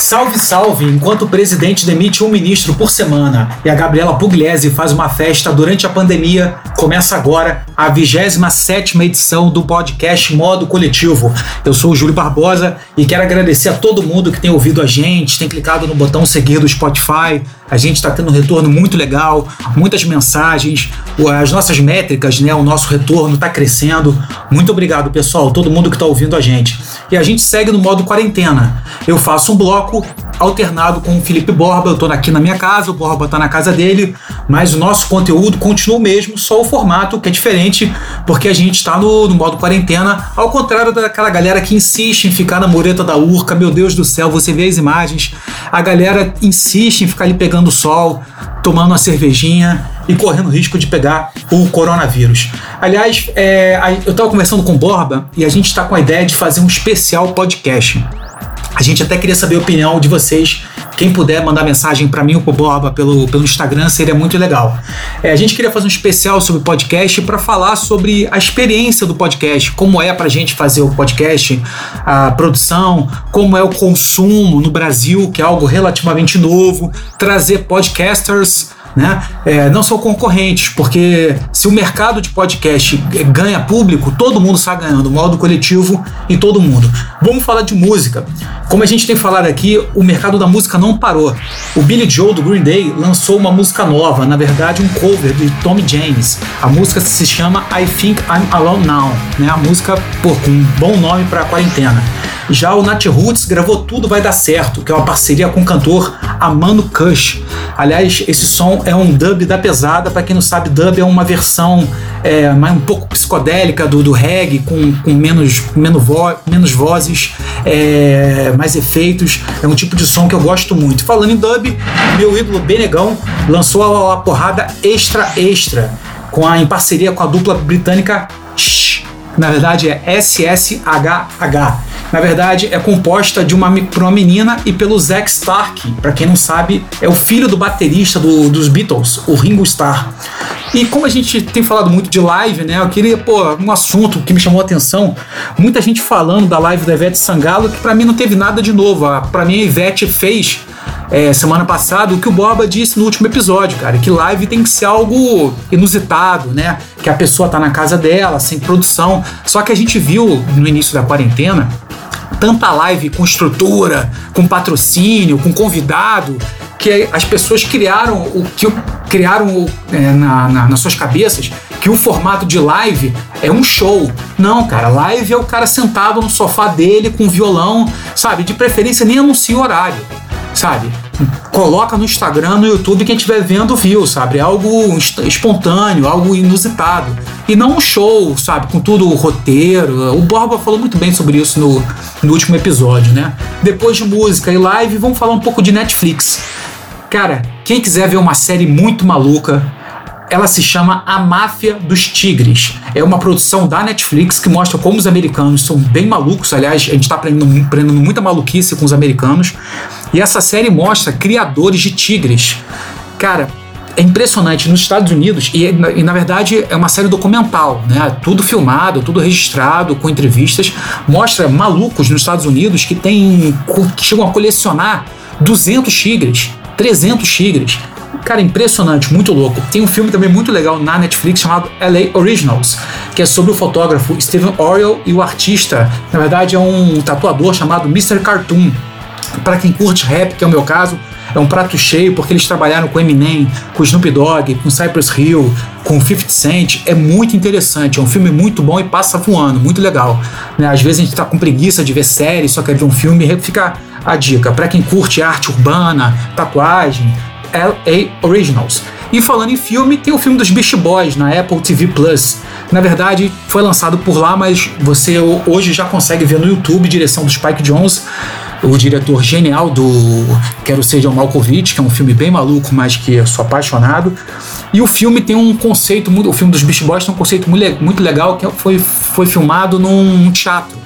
Salve, salve! Enquanto o presidente demite um ministro por semana e a Gabriela Pugliese faz uma festa durante a pandemia, começa agora a 27 edição do podcast Modo Coletivo. Eu sou o Júlio Barbosa e quero agradecer a todo mundo que tem ouvido a gente, tem clicado no botão seguir do Spotify. A gente está tendo um retorno muito legal, muitas mensagens, as nossas métricas, né? O nosso retorno está crescendo. Muito obrigado, pessoal, todo mundo que está ouvindo a gente. E a gente segue no modo quarentena. Eu faço um bloco alternado com o Felipe Borba. Eu estou aqui na minha casa, o Borba está na casa dele, mas o nosso conteúdo continua o mesmo, só o formato que é diferente, porque a gente está no, no, modo quarentena, ao contrário daquela galera que insiste em ficar na mureta da urca. Meu Deus do céu, você vê as imagens, a galera insiste em ficar ali pegando sol, tomando uma cervejinha e correndo risco de pegar o coronavírus. Aliás, é, eu estava conversando com o Borba e a gente está com a ideia de fazer um especial podcast. A gente até queria saber a opinião de vocês. Quem puder mandar mensagem para mim ou pro Borba pelo, pelo Instagram seria muito legal. É, a gente queria fazer um especial sobre podcast para falar sobre a experiência do podcast, como é para gente fazer o podcast, a produção, como é o consumo no Brasil, que é algo relativamente novo, trazer podcasters né? É, não são concorrentes, porque se o mercado de podcast ganha público, todo mundo está ganhando, modo coletivo em todo mundo. Vamos falar de música. Como a gente tem falado aqui, o mercado da música não parou. O Billy Joe do Green Day lançou uma música nova, na verdade um cover de Tommy James. A música se chama I Think I'm Alone Now, né? A música pô, com um bom nome para a quarentena. Já o Nat Roots gravou Tudo Vai Dar Certo, que é uma parceria com o cantor Amano Kush. Aliás, esse som é um dub da pesada. Para quem não sabe, dub é uma versão é, mais um pouco psicodélica do, do reggae, com, com menos, menos, vo menos vozes, é, mais efeitos. É um tipo de som que eu gosto muito. Falando em dub, meu ídolo Benegão lançou a, a porrada Extra Extra, com a, em parceria com a dupla britânica. Na verdade é SSHH na verdade, é composta de uma, por uma menina e pelo Zack Stark. Para quem não sabe, é o filho do baterista do, dos Beatles, o Ringo Starr. E como a gente tem falado muito de live, né? Eu queria, pô, um assunto que me chamou a atenção. Muita gente falando da live da Ivete Sangalo, que para mim não teve nada de novo. Para mim, a Ivete fez é, semana passada o que o Boba disse no último episódio, cara, que live tem que ser algo inusitado, né? Que a pessoa tá na casa dela, sem produção. Só que a gente viu no início da quarentena tanta live com estrutura, com patrocínio, com convidado, que as pessoas criaram o que criaram é, na, na, nas suas cabeças que o formato de live é um show. Não, cara, live é o cara sentado no sofá dele com violão, sabe? De preferência nem anuncia o horário sabe? Coloca no Instagram, no YouTube, quem estiver vendo viu, sabe? Algo espontâneo, algo inusitado. E não um show, sabe? Com tudo o roteiro. O Borba falou muito bem sobre isso no, no último episódio, né? Depois de música e live, vamos falar um pouco de Netflix. Cara, quem quiser ver uma série muito maluca, ela se chama A Máfia dos Tigres. É uma produção da Netflix que mostra como os americanos são bem malucos. Aliás, a gente está aprendendo, aprendendo muita maluquice com os americanos. E essa série mostra criadores de tigres. Cara, é impressionante. Nos Estados Unidos, e, e, na verdade é uma série documental, né? Tudo filmado, tudo registrado, com entrevistas. Mostra malucos nos Estados Unidos que tem, que chegam a colecionar 200 tigres, 300 tigres. Cara, impressionante, muito louco. Tem um filme também muito legal na Netflix chamado LA Originals, que é sobre o fotógrafo Steven Oriel e o artista, na verdade é um tatuador chamado Mr. Cartoon. Para quem curte rap, que é o meu caso, é um prato cheio porque eles trabalharam com Eminem, com Snoop Dogg, com Cypress Hill, com 50 Cent. É muito interessante, é um filme muito bom e passa voando, muito legal. Né? Às vezes a gente tá com preguiça de ver série, só quer ver um filme, fica a dica. Para quem curte arte urbana, tatuagem, LA Originals. E falando em filme, tem o filme dos Beast Boys na Apple TV Plus. Na verdade, foi lançado por lá, mas você hoje já consegue ver no YouTube, direção do Spike Jones, o diretor genial do Quero Ser John Malkovich, que é um filme bem maluco, mas que eu sou apaixonado. E o filme tem um conceito, o filme dos Beast Boys tem um conceito muito legal, que foi, foi filmado num teatro.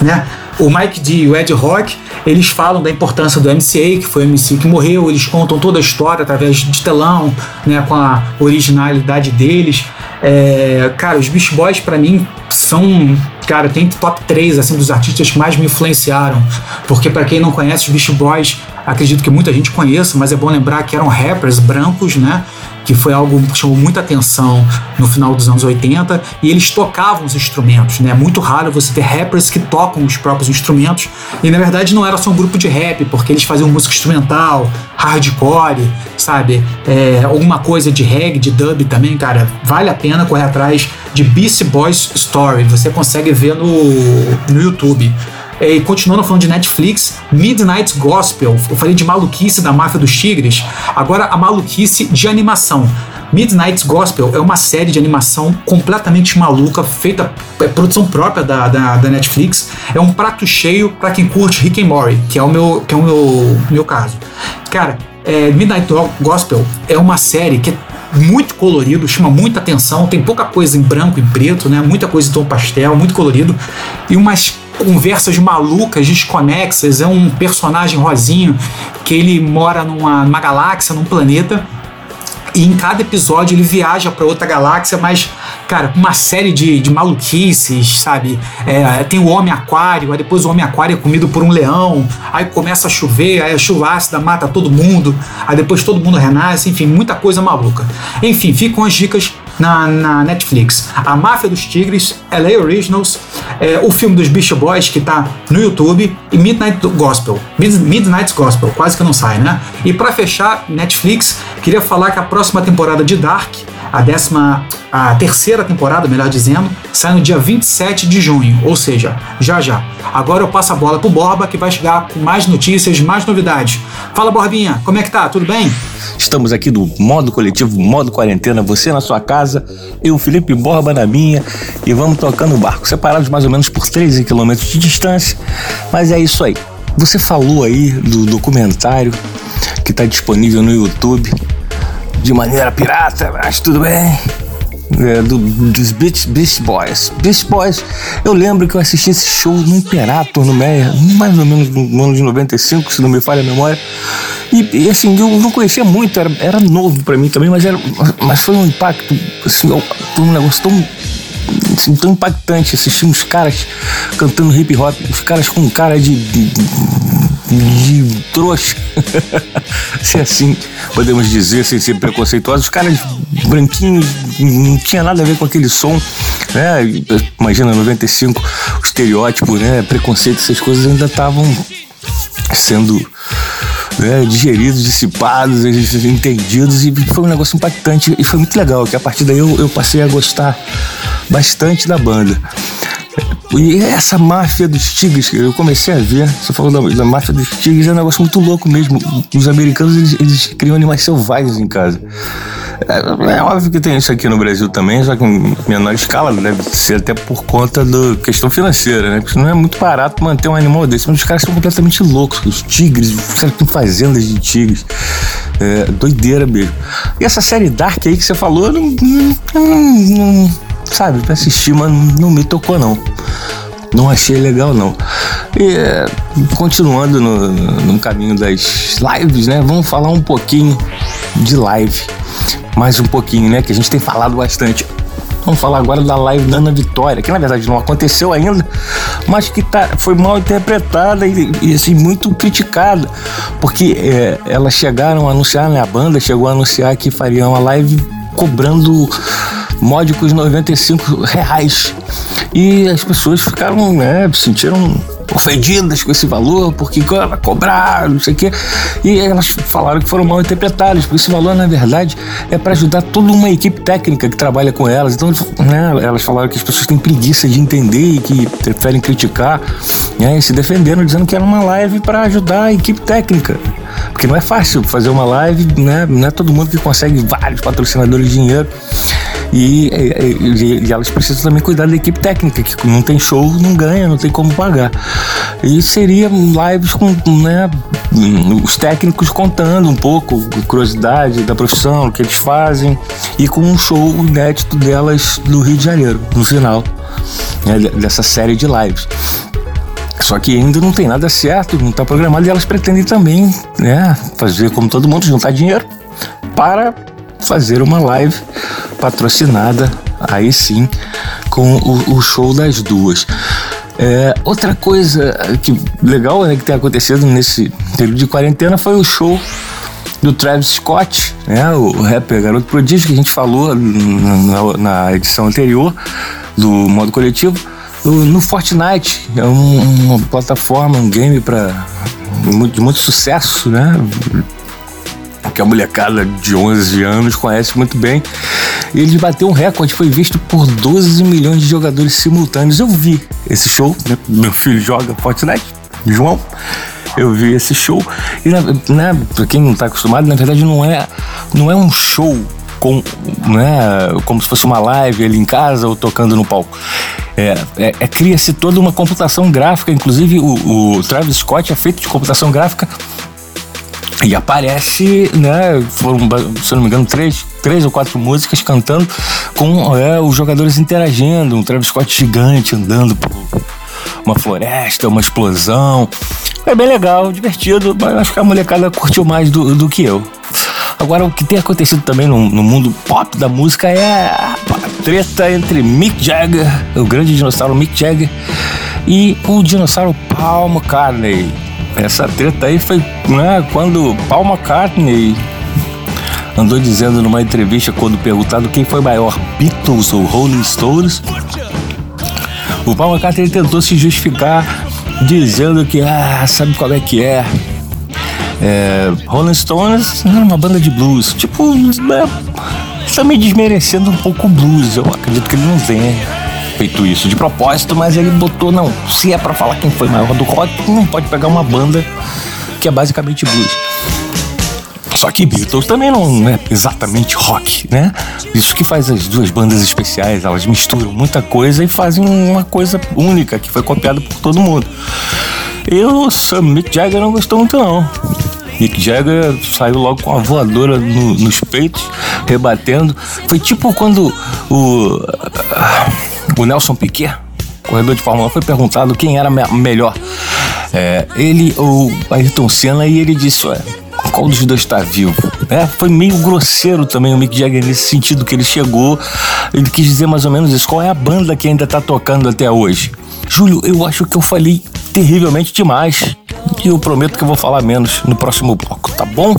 Né? O Mike D e o Ed Rock Eles falam da importância do MCA, que foi o MC que morreu, eles contam toda a história através de telão, né, com a originalidade deles. É, cara, os Beast Boys para mim são, cara, tem top 3 assim dos artistas que mais me influenciaram, porque para quem não conhece os Beast Boys, acredito que muita gente conheça, mas é bom lembrar que eram rappers brancos, né? Que foi algo que chamou muita atenção no final dos anos 80, e eles tocavam os instrumentos, né? É muito raro você ter rappers que tocam os próprios instrumentos, e na verdade não era só um grupo de rap, porque eles faziam música instrumental, hardcore, sabe? É, alguma coisa de reggae, de dub também, cara. Vale a pena correr atrás de Beast Boys Story, você consegue ver no, no YouTube. E continuando falando de Netflix, Midnight Gospel. Eu falei de maluquice da máfia dos tigres. Agora a maluquice de animação. Midnight Gospel é uma série de animação completamente maluca, feita, é produção própria da, da, da Netflix. É um prato cheio para quem curte Rick and Morty, que é o meu, que é o meu, meu caso. Cara, é, Midnight Gospel é uma série que é muito colorido, chama muita atenção, tem pouca coisa em branco e preto, né? Muita coisa em tom pastel, muito colorido e umas conversas malucas, desconexas. É um personagem rosinho que ele mora numa, numa galáxia, num planeta. E em cada episódio ele viaja para outra galáxia, mas, cara, uma série de, de maluquices, sabe? É, tem o Homem Aquário, aí depois o Homem Aquário é comido por um leão, aí começa a chover, aí a chuva ácida mata todo mundo, aí depois todo mundo renasce, enfim, muita coisa maluca. Enfim, ficam as dicas na, na Netflix. A Máfia dos Tigres, LA Originals, é, o filme dos Beach Boys, que tá no YouTube, e Midnight Gospel. Midnight Gospel, quase que não sai, né? E para fechar, Netflix, queria falar que a próxima temporada de Dark a décima, a terceira temporada, melhor dizendo, sai no dia 27 de junho, ou seja, já já. Agora eu passo a bola pro Borba que vai chegar com mais notícias, mais novidades. Fala Borbinha, como é que tá? Tudo bem? Estamos aqui do modo coletivo, modo quarentena, você na sua casa, eu, Felipe Borba na minha, e vamos tocando o barco, separados mais ou menos por 13 quilômetros de distância, mas é isso aí. Você falou aí do documentário que está disponível no YouTube de maneira pirata, mas tudo bem. É, do, dos Beach, Beach Boys. Beach Boys, eu lembro que eu assisti esse show no Imperator, no Meia, mais ou menos no ano de 95, se não me falha a memória. E, e assim, eu não conhecia muito, era, era novo para mim também, mas, era, mas foi um impacto, assim, um negócio tão assim, tão impactante assistir uns caras cantando hip hop, os caras com cara de, de, de trouxa, se assim podemos dizer, sem ser preconceituosos, os caras branquinhos, não tinha nada a ver com aquele som, né? Imagina 95, o estereótipo, né? Preconceito, essas coisas ainda estavam sendo né, digeridos, dissipados, entendidos, e foi um negócio impactante e foi muito legal, que a partir daí eu, eu passei a gostar bastante da banda. E essa máfia dos tigres, eu comecei a ver, você falou da, da máfia dos tigres, é um negócio muito louco mesmo. Os americanos, eles, eles criam animais selvagens em casa. É, é, óbvio que tem isso aqui no Brasil também, só que em menor escala, deve ser até por conta da questão financeira, né? Porque não é muito barato manter um animal desse, mas os caras são completamente loucos. Os tigres, os caras têm fazendas de tigres. É, doideira mesmo. E essa série Dark aí que você falou, não, não, não sabe, pra assistir, mas não me tocou não. Não achei legal não. E é, continuando no, no caminho das lives, né? Vamos falar um pouquinho de live. Mais um pouquinho, né? Que a gente tem falado bastante. Vamos falar agora da live da Ana Vitória, que na verdade não aconteceu ainda, mas que tá, foi mal interpretada e, e assim, muito criticada, porque é, elas chegaram a anunciar, né, a banda chegou a anunciar que faria uma live cobrando módicos 95 reais. E as pessoas ficaram, né, sentiram ofendidas com esse valor, porque vai cobrar, não sei o quê. E elas falaram que foram mal interpretadas, porque esse valor, na verdade, é para ajudar toda uma equipe técnica que trabalha com elas. Então, né, elas falaram que as pessoas têm preguiça de entender e que preferem criticar, né, e se defenderam, dizendo que era uma live para ajudar a equipe técnica. Porque não é fácil fazer uma live, né? Não é todo mundo que consegue vários patrocinadores de dinheiro. E, e, e, elas precisam também cuidar da equipe técnica, que não tem show, não ganha, não tem como pagar. E seria lives com né, os técnicos contando um pouco, curiosidade da profissão, o que eles fazem, e com um show inédito delas no Rio de Janeiro, no final né, dessa série de lives. Só que ainda não tem nada certo, não está programado e elas pretendem também, né, fazer como todo mundo, juntar dinheiro para fazer uma live patrocinada, aí sim, com o, o show das duas. É, outra coisa que legal né, que tem acontecido nesse período de quarentena foi o show do Travis Scott, né, o rapper garoto prodígio que a gente falou na, na edição anterior do modo coletivo no Fortnite. É um, uma plataforma, um game para de muito sucesso, né? Que a molecada de 11 anos conhece muito bem. Ele bateu um recorde, foi visto por 12 milhões de jogadores simultâneos. Eu vi esse show, né? meu filho joga Fortnite, João. Eu vi esse show e, né, pra quem não tá acostumado, na verdade não é, não é um show com, né, como se fosse uma live ele em casa ou tocando no palco. É, é, é cria-se toda uma computação gráfica, inclusive o, o Travis Scott é feito de computação gráfica e aparece, né? Foram, se não me engano, três, três ou quatro músicas cantando com é, os jogadores interagindo, um Travis Scott gigante andando por uma floresta, uma explosão. É bem legal, divertido, mas acho que a molecada curtiu mais do, do que eu. Agora, o que tem acontecido também no, no mundo pop da música é a treta entre Mick Jagger, o grande dinossauro Mick Jagger, e o dinossauro Paul McCartney. Essa treta aí foi né, quando Paul McCartney andou dizendo numa entrevista quando perguntado quem foi maior, Beatles ou Rolling Stones. O Paul McCartney tentou se justificar dizendo que ah, sabe qual é que é? É, Rolling Stones era uma banda de blues. Tipo, né, também desmerecendo um pouco o blues. Eu acredito que ele não tenha feito isso de propósito, mas ele botou, não, se é para falar quem foi maior do rock, não pode pegar uma banda que é basicamente blues. Só que Beatles também não é exatamente rock, né? Isso que faz as duas bandas especiais, elas misturam muita coisa e fazem uma coisa única que foi copiada por todo mundo. Eu, o Mick Jagger não gostou muito não. Mick Jagger saiu logo com a voadora no, nos peitos, rebatendo. Foi tipo quando o, o Nelson Piquet, corredor de Fórmula 1, foi perguntado quem era melhor. É, ele ou Ayrton Senna, e ele disse: Ué, qual dos dois está vivo? É, foi meio grosseiro também o Mick Jagger nesse sentido que ele chegou. Ele quis dizer mais ou menos isso. Qual é a banda que ainda está tocando até hoje? Júlio, eu acho que eu falei terrivelmente demais. E eu prometo que eu vou falar menos no próximo bloco, tá bom?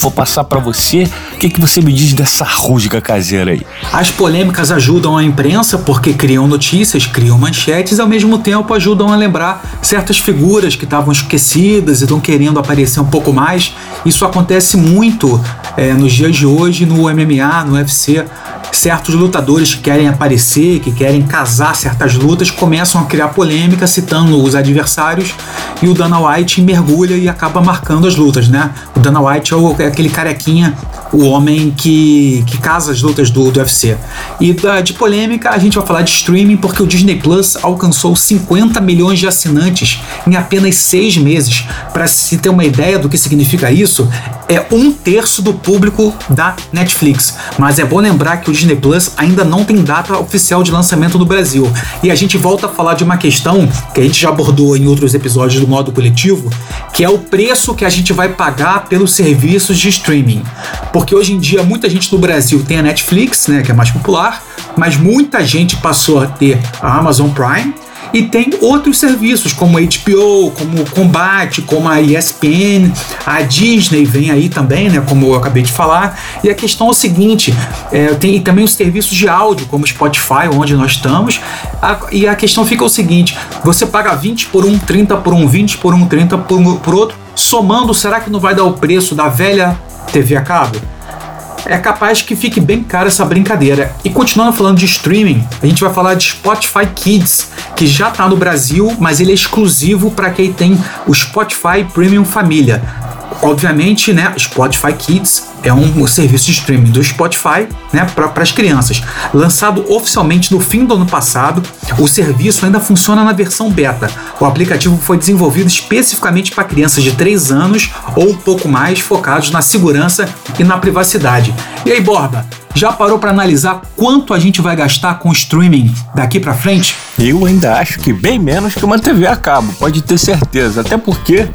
Vou passar para você. O que, que você me diz dessa rusga caseira aí? As polêmicas ajudam a imprensa porque criam notícias, criam manchetes e ao mesmo tempo ajudam a lembrar certas figuras que estavam esquecidas e estão querendo aparecer um pouco mais. Isso acontece muito é, nos dias de hoje no MMA, no UFC certos lutadores que querem aparecer, que querem casar certas lutas, começam a criar polêmica citando os adversários e o Dana White mergulha e acaba marcando as lutas, né? O Dana White é, o, é aquele carequinha, o homem que, que casa as lutas do, do UFC. E da, de polêmica a gente vai falar de streaming porque o Disney Plus alcançou 50 milhões de assinantes em apenas seis meses. Para se ter uma ideia do que significa isso, é um terço do público da Netflix. Mas é bom lembrar que o Disney Plus ainda não tem data oficial de lançamento no Brasil. E a gente volta a falar de uma questão que a gente já abordou em outros episódios do modo coletivo, que é o preço que a gente vai pagar pelos serviços de streaming. Porque hoje em dia muita gente no Brasil tem a Netflix, né, que é mais popular, mas muita gente passou a ter a Amazon Prime e tem outros serviços como HBO, como Combate, como a ESPN, a Disney vem aí também, né? Como eu acabei de falar. E a questão é o seguinte: é, tem também os serviços de áudio, como Spotify, onde nós estamos. A, e a questão fica o seguinte: você paga 20 por um, 30 por um, 20 por um, 30 por, um, por outro. Somando, será que não vai dar o preço da velha TV a cabo? é capaz que fique bem cara essa brincadeira. E continuando falando de streaming, a gente vai falar de Spotify Kids, que já está no Brasil, mas ele é exclusivo para quem tem o Spotify Premium Família. Obviamente, né, Spotify Kids é um serviço de streaming do Spotify né, para as crianças. Lançado oficialmente no fim do ano passado, o serviço ainda funciona na versão beta. O aplicativo foi desenvolvido especificamente para crianças de 3 anos ou um pouco mais, focados na segurança e na privacidade. E aí, Borba, já parou para analisar quanto a gente vai gastar com streaming daqui para frente? Eu ainda acho que bem menos que uma TV a cabo, pode ter certeza. Até porque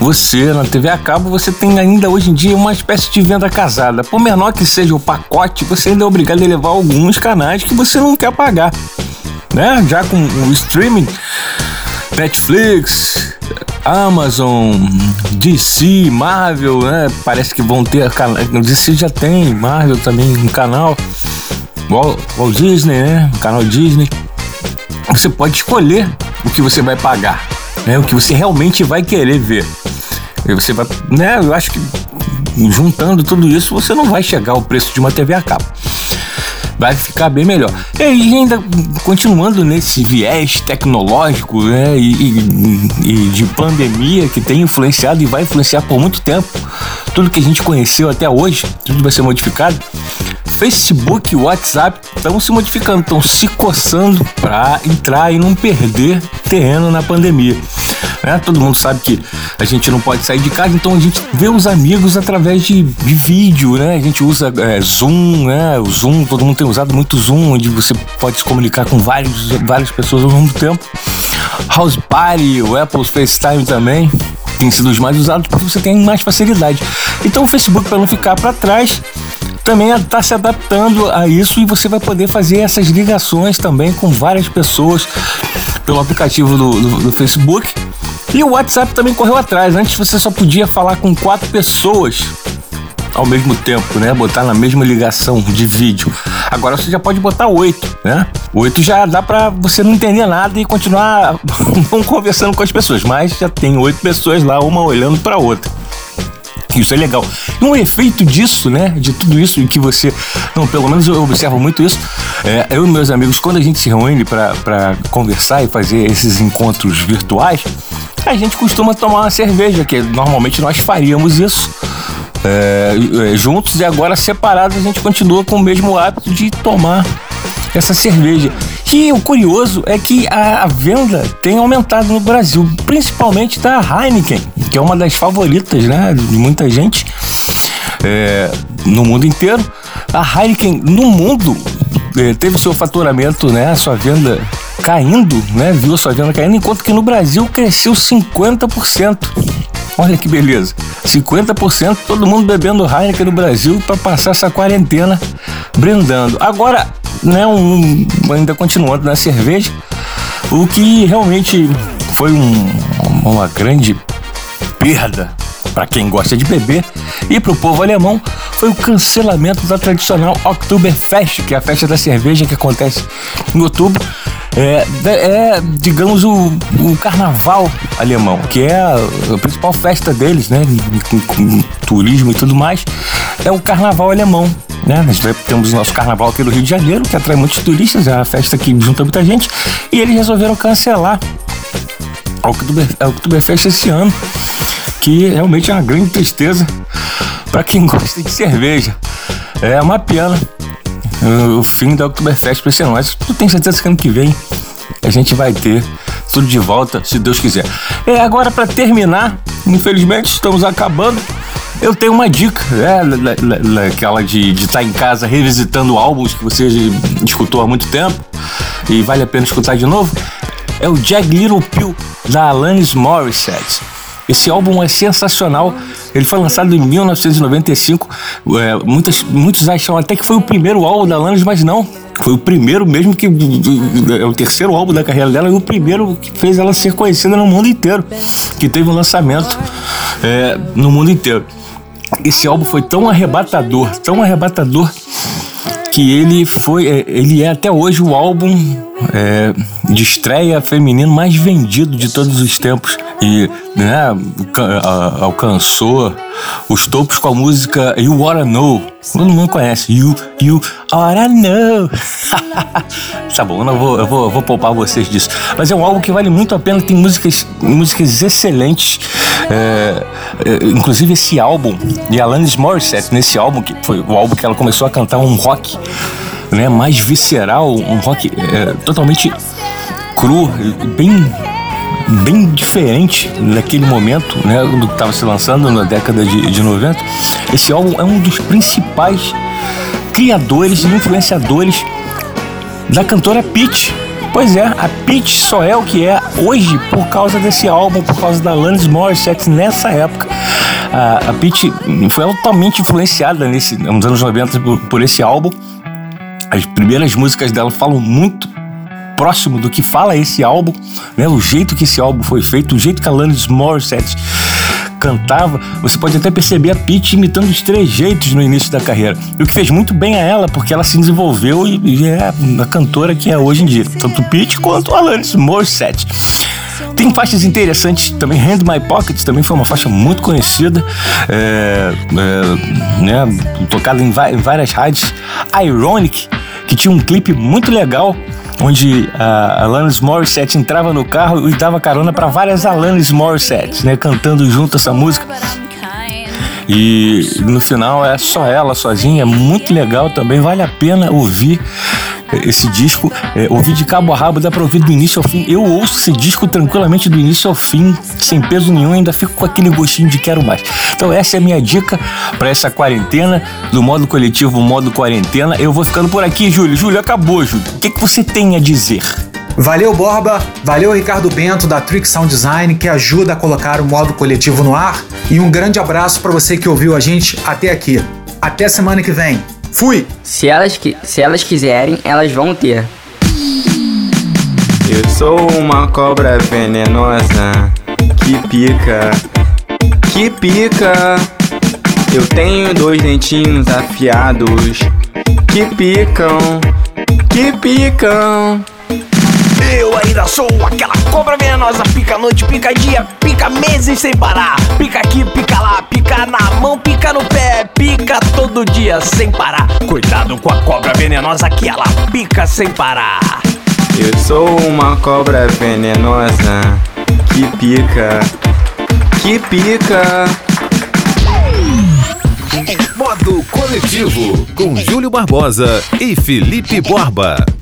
você, na TV a cabo, você tem ainda hoje em dia uma espécie de venda casada. Por menor que seja o pacote, você ainda é obrigado a levar alguns canais que você não quer pagar. Né? Já com o streaming, Netflix, Amazon, DC, Marvel, né? Parece que vão ter canal. DC já tem, Marvel também um canal. Walt, Disney, né? O canal Disney. Você pode escolher o que você vai pagar, né? O que você realmente vai querer ver. Você vai, né? Eu acho que juntando tudo isso, você não vai chegar ao preço de uma TV a cabo vai ficar bem melhor. E ainda continuando nesse viés tecnológico né, e, e, e, de pandemia que tem influenciado e vai influenciar por muito tempo tudo que a gente conheceu até hoje, tudo vai ser modificado. Facebook e WhatsApp estão se modificando, estão se coçando para entrar e não perder terreno na pandemia. Né? Todo mundo sabe que a gente não pode sair de casa, então a gente vê os amigos através de, de vídeo, né? A gente usa é, Zoom, né? O Zoom, todo mundo tem usado muito Zoom, onde você pode se comunicar com vários, várias pessoas ao mesmo tempo. House Party, o Apple FaceTime também tem sido os mais usados porque você tem mais facilidade. Então o Facebook, para não ficar para trás, também está se adaptando a isso e você vai poder fazer essas ligações também com várias pessoas pelo aplicativo do, do, do Facebook. E o WhatsApp também correu atrás. Antes você só podia falar com quatro pessoas ao mesmo tempo, né? Botar na mesma ligação de vídeo. Agora você já pode botar oito, né? Oito já dá para você não entender nada e continuar conversando com as pessoas, mas já tem oito pessoas lá, uma olhando para outra. Isso é legal. E um efeito disso, né? De tudo isso que você. Não, pelo menos eu observo muito isso. É, eu e meus amigos, quando a gente se reúne para conversar e fazer esses encontros virtuais, a gente costuma tomar uma cerveja, que normalmente nós faríamos isso. É, é juntos e agora separados a gente continua com o mesmo hábito de tomar essa cerveja. E o curioso é que a, a venda tem aumentado no Brasil, principalmente da Heineken, que é uma das favoritas né, de muita gente é, no mundo inteiro. A Heineken no mundo é, teve seu faturamento, né, sua venda caindo, né, viu sua venda caindo, enquanto que no Brasil cresceu 50%. Olha que beleza. 50% todo mundo bebendo Heineken no Brasil para passar essa quarentena brindando. Agora, né, um, ainda continuando na cerveja, o que realmente foi um, uma grande perda para quem gosta de beber e para o povo alemão foi o cancelamento da tradicional Oktoberfest, que é a festa da cerveja que acontece em outubro. É, é digamos, o, o, carnaval alemão, que é a, principal festa deles, né? Com, com, turismo e tudo mais, é o carnaval alemão. Né? Nós temos o nosso carnaval aqui do Rio de Janeiro, que atrai muitos turistas, é a festa que junta muita gente, e eles resolveram cancelar a Oktoberfest esse ano, que realmente é uma grande tristeza para quem gosta de cerveja. É uma pena o fim da Oktoberfest para esse ano, mas eu tenho certeza que ano que vem a gente vai ter tudo de volta, se Deus quiser. É, agora para terminar, infelizmente estamos acabando. Eu tenho uma dica, né? Aquela de estar tá em casa revisitando álbuns que você escutou há muito tempo e vale a pena escutar de novo. É o Jack Little Pill da Alanis Morissette. Esse álbum é sensacional. Ele foi lançado em 1995. É, muitos, muitos acham até que foi o primeiro álbum da Alanis, mas não. Foi o primeiro mesmo que é o terceiro álbum da carreira dela e o primeiro que fez ela ser conhecida no mundo inteiro, que teve um lançamento é, no mundo inteiro. Esse álbum foi tão arrebatador, tão arrebatador que ele foi, é, ele é até hoje o álbum é, de estreia feminino mais vendido de todos os tempos e né, alcançou os topos com a música You Wanna Know. Todo mundo conhece. You, you Wanna Know. tá bom, eu, não vou, eu, vou, eu vou poupar vocês disso. Mas é um álbum que vale muito a pena, tem músicas, músicas excelentes. É, é, inclusive esse álbum, de Alanis Morissette, nesse álbum, que foi o álbum que ela começou a cantar um rock né, mais visceral, um rock é, totalmente cru, bem bem diferente naquele momento, né, do que estava se lançando na década de, de 90. Esse álbum é um dos principais criadores e influenciadores da cantora Peach. Pois é, a Peach só é o que é hoje por causa desse álbum, por causa da Alanis Morissette nessa época. A, a Peach foi altamente influenciada nesse, nos anos 90 por, por esse álbum. As primeiras músicas dela falam muito próximo do que fala esse álbum, né? O jeito que esse álbum foi feito, o jeito que a Alanis Morissette cantava, você pode até perceber a Pete imitando os três jeitos no início da carreira. O que fez muito bem a ela, porque ela se desenvolveu e, é a cantora que é hoje em dia. Tanto Pete quanto Alanis Morissette. Tem faixas interessantes também. Hand My Pockets também foi uma faixa muito conhecida, é, é, né, tocada em, em várias rádios. Ironic, que tinha um clipe muito legal onde a Alanis Morissette entrava no carro e dava carona para várias Alanis Morissette, né, cantando junto essa música. E no final é só ela sozinha, é muito legal também, vale a pena ouvir esse disco, é, ouvir de cabo a rabo, dá pra ouvir do início ao fim. Eu ouço esse disco tranquilamente do início ao fim, sem peso nenhum, ainda fico com aquele gostinho de quero mais. Então essa é a minha dica para essa quarentena, do modo coletivo, modo quarentena. Eu vou ficando por aqui, Júlio. Júlio, acabou, Júlio. O que, que você tem a dizer? Valeu, Borba. Valeu, Ricardo Bento, da Trick Sound Design, que ajuda a colocar o modo coletivo no ar. E um grande abraço para você que ouviu a gente até aqui. Até semana que vem. Fui! Se elas, se elas quiserem, elas vão ter. Eu sou uma cobra venenosa que pica, que pica. Eu tenho dois dentinhos afiados que picam, que picam. Eu ainda sou aquela cobra venenosa, pica noite, pica dia, pica meses sem parar. Pica aqui, pica lá, pica na mão, pica no pé, pica todo dia sem parar. Cuidado com a cobra venenosa que ela pica sem parar. Eu sou uma cobra venenosa que pica, que pica. Modo Coletivo com Júlio Barbosa e Felipe Borba.